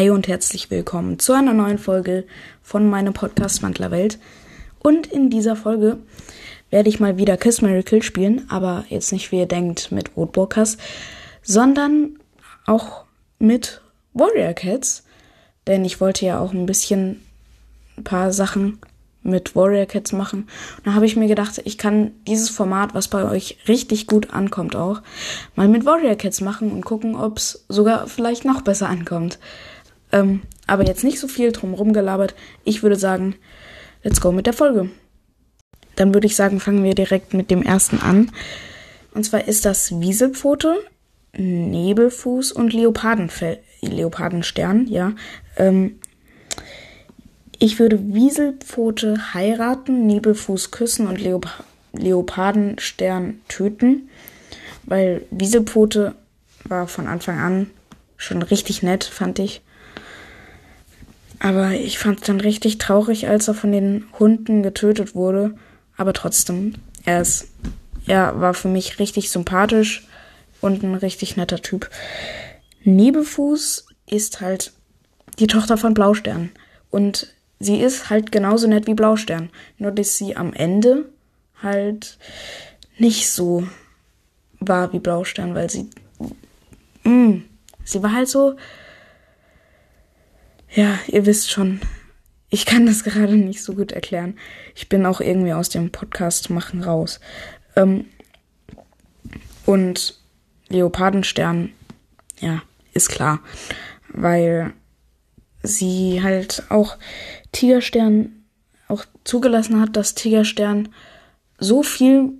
Hi und herzlich willkommen zu einer neuen Folge von meinem Podcast Wandlerwelt. Und in dieser Folge werde ich mal wieder Kiss Miracle spielen, aber jetzt nicht wie ihr denkt mit Woodwalkers, sondern auch mit Warrior Cats. Denn ich wollte ja auch ein bisschen ein paar Sachen mit Warrior Cats machen. Und da habe ich mir gedacht, ich kann dieses Format, was bei euch richtig gut ankommt auch, mal mit Warrior Cats machen und gucken, ob es sogar vielleicht noch besser ankommt. Ähm, aber jetzt nicht so viel drum rumgelabert. Ich würde sagen, let's go mit der Folge. Dann würde ich sagen, fangen wir direkt mit dem ersten an. Und zwar ist das Wieselpfote, Nebelfuß und Leopardenfell, Leopardenstern, ja. Ähm, ich würde Wieselpfote heiraten, Nebelfuß küssen und Leop Leopardenstern töten, weil Wieselpfote war von Anfang an schon richtig nett, fand ich. Aber ich fand es dann richtig traurig, als er von den Hunden getötet wurde. Aber trotzdem, er ist, er war für mich richtig sympathisch und ein richtig netter Typ. Nebefuß ist halt die Tochter von Blaustern. Und sie ist halt genauso nett wie Blaustern. Nur dass sie am Ende halt nicht so war wie Blaustern, weil sie. Mm, sie war halt so. Ja, ihr wisst schon. Ich kann das gerade nicht so gut erklären. Ich bin auch irgendwie aus dem Podcast machen raus. Ähm, und Leopardenstern, ja, ist klar. Weil sie halt auch Tigerstern auch zugelassen hat, dass Tigerstern so viel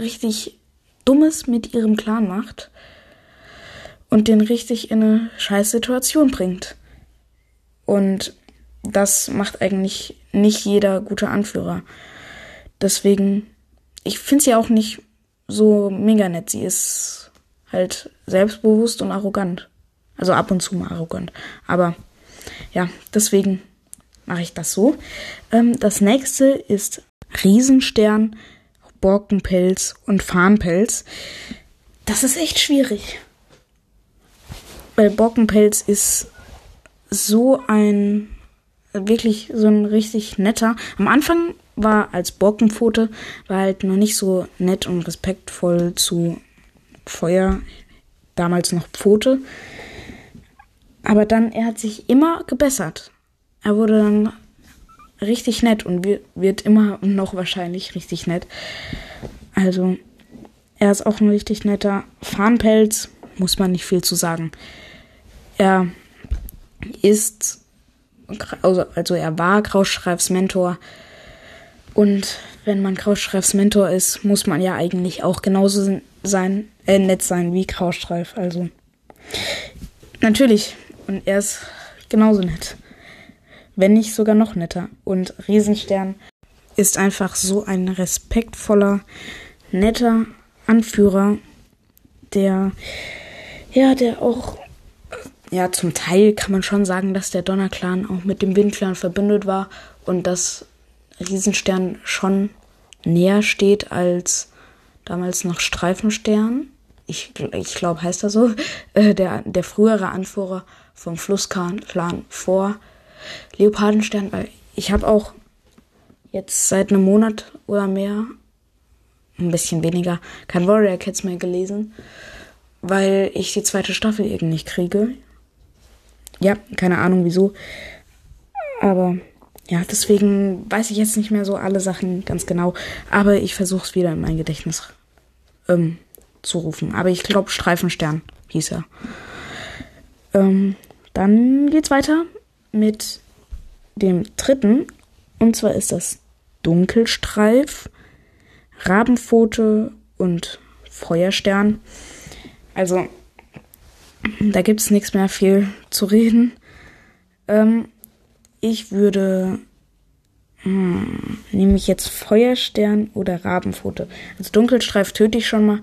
richtig Dummes mit ihrem Clan macht und den richtig in eine scheiß Situation bringt. Und das macht eigentlich nicht jeder gute Anführer. Deswegen, ich finde sie auch nicht so mega nett. Sie ist halt selbstbewusst und arrogant. Also ab und zu mal arrogant. Aber ja, deswegen mache ich das so. Ähm, das nächste ist Riesenstern, Borkenpelz und Farnpelz. Das ist echt schwierig. Weil Borkenpelz ist so ein wirklich so ein richtig netter. Am Anfang war als Borkenpfote war halt noch nicht so nett und respektvoll zu Feuer, damals noch Pfote. Aber dann, er hat sich immer gebessert. Er wurde dann richtig nett und wird immer noch wahrscheinlich richtig nett. Also, er ist auch ein richtig netter Farnpelz, muss man nicht viel zu sagen. Er ist, also, also er war Krausschreifs Mentor. Und wenn man Krausschreifs Mentor ist, muss man ja eigentlich auch genauso sein, äh, nett sein wie Krausschreif. Also, natürlich. Und er ist genauso nett. Wenn nicht sogar noch netter. Und Riesenstern ist einfach so ein respektvoller, netter Anführer, der, ja, der auch ja, zum Teil kann man schon sagen, dass der Donnerclan auch mit dem Windclan verbündet war und dass Riesenstern schon näher steht als damals noch Streifenstern. Ich, ich glaube, heißt er so. Äh, der, der frühere Anführer vom Flussclan vor Leopardenstern, weil ich habe auch jetzt seit einem Monat oder mehr, ein bisschen weniger, kein Warrior Cats mehr gelesen, weil ich die zweite Staffel irgendwie nicht kriege. Ja, keine Ahnung wieso. Aber ja, deswegen weiß ich jetzt nicht mehr so alle Sachen ganz genau. Aber ich versuche es wieder in mein Gedächtnis ähm, zu rufen. Aber ich glaube, Streifenstern hieß er. Ähm, dann geht's weiter mit dem dritten. Und zwar ist das Dunkelstreif, Rabenpfote und Feuerstern. Also da gibt es nichts mehr viel zu reden. Ähm, ich würde. Hm, nehme ich jetzt Feuerstern oder Rabenpfote? Also Dunkelstreif töte ich schon mal.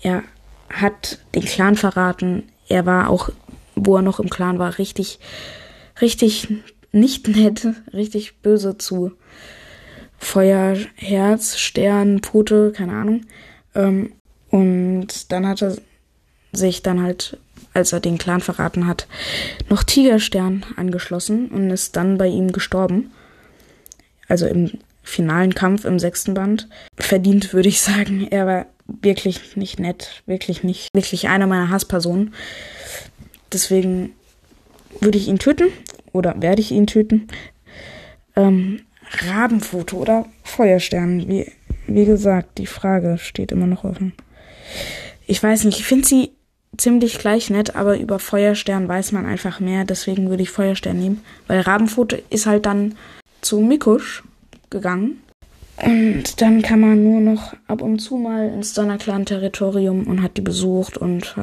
Er hat den Clan verraten. Er war auch, wo er noch im Clan war, richtig, richtig nicht nett, richtig böse zu Feuer, Herz, Stern, Pfote, keine Ahnung. Ähm, und dann hat er sich dann halt als er den Clan verraten hat, noch Tigerstern angeschlossen und ist dann bei ihm gestorben. Also im finalen Kampf im sechsten Band. Verdient, würde ich sagen. Er war wirklich nicht nett. Wirklich nicht. Wirklich einer meiner Hasspersonen. Deswegen würde ich ihn töten. Oder werde ich ihn töten. Ähm, Rabenfoto oder Feuerstern. Wie, wie gesagt, die Frage steht immer noch offen. Ich weiß nicht, ich finde sie ziemlich gleich nett, aber über Feuerstern weiß man einfach mehr. Deswegen würde ich Feuerstern nehmen. Weil Rabenfoto ist halt dann zu Mikusch gegangen. Und dann kann man nur noch ab und zu mal ins Donnerclan-Territorium und hat die besucht und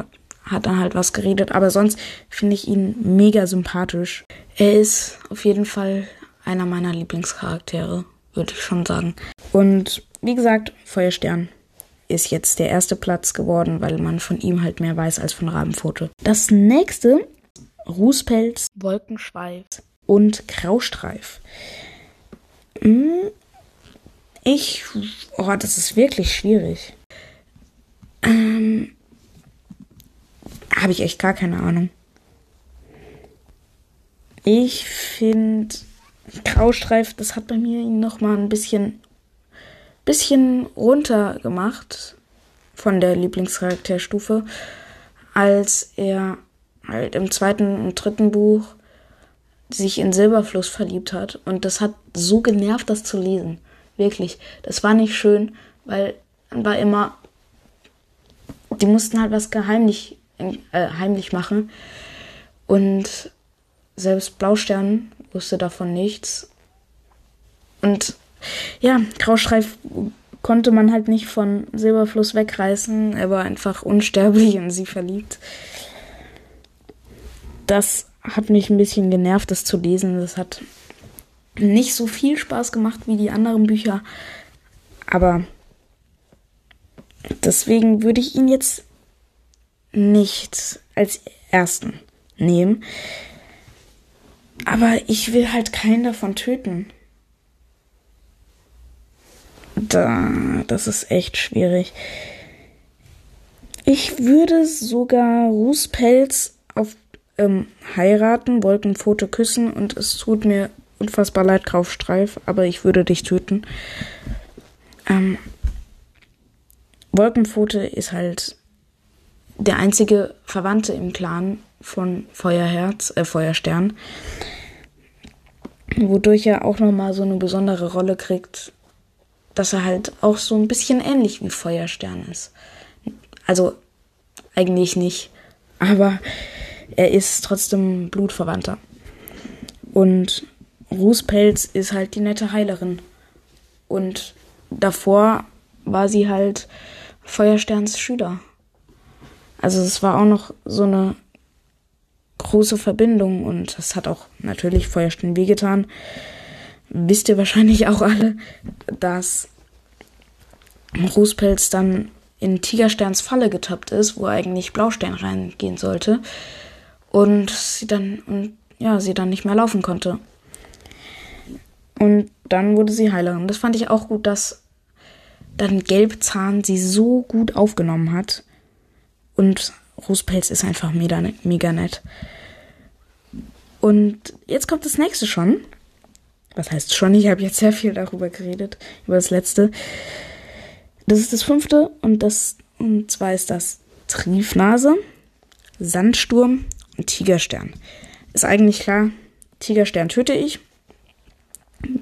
hat dann halt was geredet. Aber sonst finde ich ihn mega sympathisch. Er ist auf jeden Fall einer meiner Lieblingscharaktere, würde ich schon sagen. Und wie gesagt, Feuerstern ist jetzt der erste Platz geworden, weil man von ihm halt mehr weiß als von Rabenpfote. Das nächste, Rußpelz, Wolkenschweif und Graustreif. Hm, ich, oh, das ist wirklich schwierig. Ähm, habe ich echt gar keine Ahnung. Ich finde Graustreif, das hat bei mir ihn noch mal ein bisschen, bisschen runter gemacht von der Lieblingscharakterstufe, als er halt im zweiten und dritten Buch sich in Silberfluss verliebt hat. Und das hat so genervt, das zu lesen. Wirklich. Das war nicht schön, weil dann war immer, die mussten halt was geheimlich, äh, heimlich machen. Und selbst Blaustern wusste davon nichts. Und ja, Graustreif konnte man halt nicht von Silberfluss wegreißen. Er war einfach unsterblich in sie verliebt. Das hat mich ein bisschen genervt, das zu lesen. Das hat nicht so viel Spaß gemacht wie die anderen Bücher. Aber deswegen würde ich ihn jetzt nicht als ersten nehmen. Aber ich will halt keinen davon töten. Da, das ist echt schwierig. Ich würde sogar Rußpelz auf ähm, heiraten, Wolkenfoto küssen und es tut mir unfassbar leid, Kaufstreif, aber ich würde dich töten. Ähm, Wolkenpfote ist halt der einzige Verwandte im Clan von Feuerherz, äh, Feuerstern. Wodurch er auch nochmal so eine besondere Rolle kriegt, dass er halt auch so ein bisschen ähnlich wie Feuerstern ist. Also eigentlich nicht, aber er ist trotzdem Blutverwandter. Und Rußpelz ist halt die nette Heilerin. Und davor war sie halt Feuersterns Schüler. Also es war auch noch so eine große Verbindung und das hat auch natürlich Feuerstern wehgetan. Wisst ihr wahrscheinlich auch alle, dass Rußpelz dann in Tigersterns Falle getappt ist, wo eigentlich Blaustern reingehen sollte und sie dann und ja, sie dann nicht mehr laufen konnte. Und dann wurde sie Heilerin. Das fand ich auch gut, dass dann Gelbzahn sie so gut aufgenommen hat. Und Rußpelz ist einfach mega, mega nett. Und jetzt kommt das nächste schon. Was heißt schon? Ich habe jetzt sehr viel darüber geredet, über das letzte. Das ist das fünfte und das und zwar ist das Triefnase, Sandsturm und Tigerstern. Ist eigentlich klar, Tigerstern töte ich.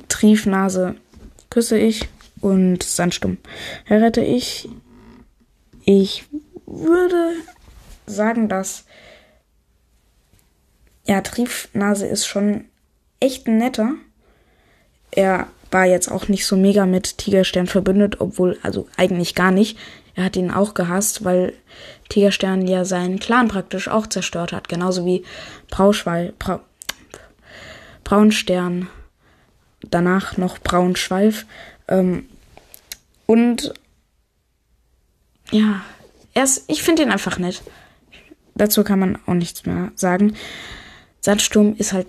Triefnase küsse ich und Sandsturm heirate ich. Ich würde sagen, dass ja, Triefnase ist schon echt ein netter. Er war jetzt auch nicht so mega mit Tigerstern verbündet, obwohl, also eigentlich gar nicht. Er hat ihn auch gehasst, weil Tigerstern ja seinen Clan praktisch auch zerstört hat. Genauso wie Brauschweil, Bra Braunstern danach noch Braunschweif. Ähm, und ja, er ist, ich finde ihn einfach nett. Dazu kann man auch nichts mehr sagen. Sandsturm ist halt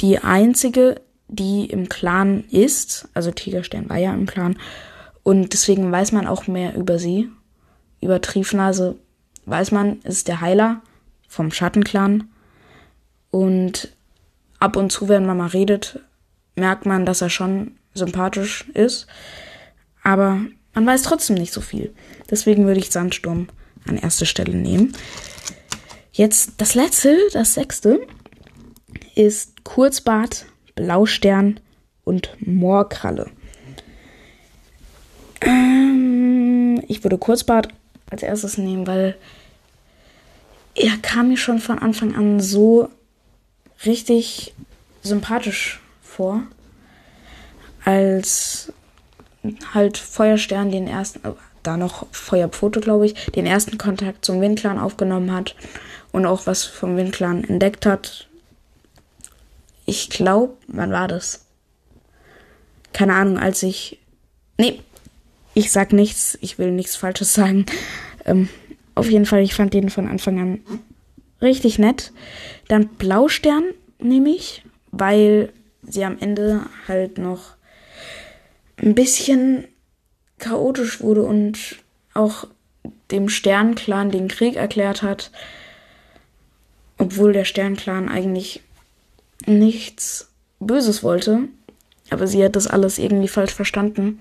die einzige, die im Clan ist. Also Tigerstern war ja im Clan. Und deswegen weiß man auch mehr über sie. Über Triefnase weiß man, ist der Heiler. vom Schattenclan. Und ab und zu, wenn man mal redet, merkt man, dass er schon sympathisch ist. Aber man weiß trotzdem nicht so viel. Deswegen würde ich Sandsturm an erste Stelle nehmen. Jetzt das letzte, das sechste, ist Kurzbart, Blaustern und Moorkralle. Ähm, ich würde Kurzbart als erstes nehmen, weil er kam mir schon von Anfang an so richtig sympathisch vor, als halt Feuerstern den ersten, da noch Feuerpfote, glaube ich, den ersten Kontakt zum Windclan aufgenommen hat und auch was vom Windclan entdeckt hat. Ich glaube, wann war das? Keine Ahnung, als ich. Nee, ich sag nichts, ich will nichts Falsches sagen. Ähm, auf jeden Fall, ich fand den von Anfang an richtig nett. Dann Blaustern nehme ich, weil sie am Ende halt noch ein bisschen chaotisch wurde und auch dem Sternclan den Krieg erklärt hat, obwohl der Sternclan eigentlich nichts Böses wollte. Aber sie hat das alles irgendwie falsch verstanden.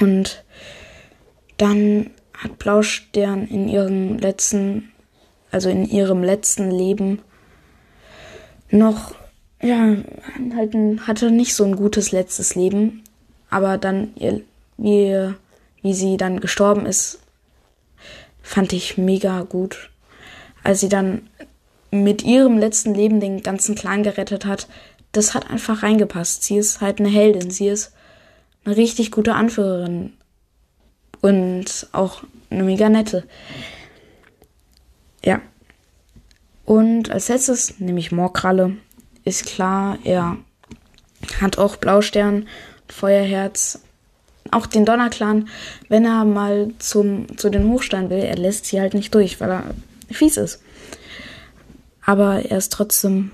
Und dann hat Blaustern in ihrem letzten, also in ihrem letzten Leben noch, ja, halt ein, hatte nicht so ein gutes letztes Leben. Aber dann, ihr, wie, wie sie dann gestorben ist, fand ich mega gut. Als sie dann mit ihrem letzten Leben den ganzen Clan gerettet hat, das hat einfach reingepasst. Sie ist halt eine Heldin. Sie ist eine richtig gute Anführerin. Und auch eine mega nette. Ja. Und als letztes nehme ich Moorkralle. Ist klar, er hat auch Blaustern, Feuerherz, auch den Donnerclan, wenn er mal zum, zu den Hochstein will, er lässt sie halt nicht durch, weil er fies ist. Aber er ist trotzdem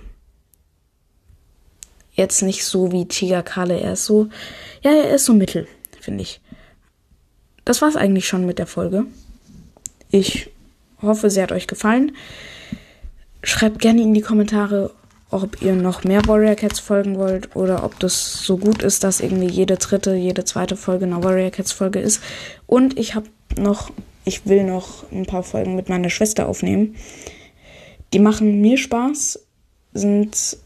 jetzt nicht so wie Chigakale. Er ist so, ja, er ist so mittel, finde ich. Das war's eigentlich schon mit der Folge. Ich hoffe, sie hat euch gefallen. Schreibt gerne in die Kommentare, ob ihr noch mehr Warrior Cats folgen wollt oder ob das so gut ist, dass irgendwie jede dritte, jede zweite Folge eine Warrior Cats Folge ist. Und ich habe noch, ich will noch ein paar Folgen mit meiner Schwester aufnehmen. Die machen mir Spaß, sind,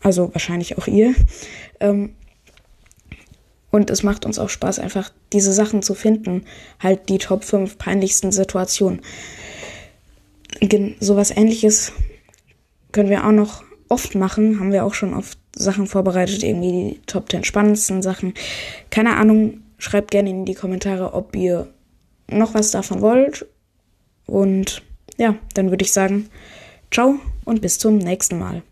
also wahrscheinlich auch ihr. Ähm, und es macht uns auch Spaß, einfach diese Sachen zu finden. Halt die Top 5 peinlichsten Situationen. Sowas ähnliches können wir auch noch oft machen, haben wir auch schon oft Sachen vorbereitet, irgendwie die Top 10 spannendsten Sachen. Keine Ahnung, schreibt gerne in die Kommentare, ob ihr noch was davon wollt. Und ja, dann würde ich sagen, ciao und bis zum nächsten Mal.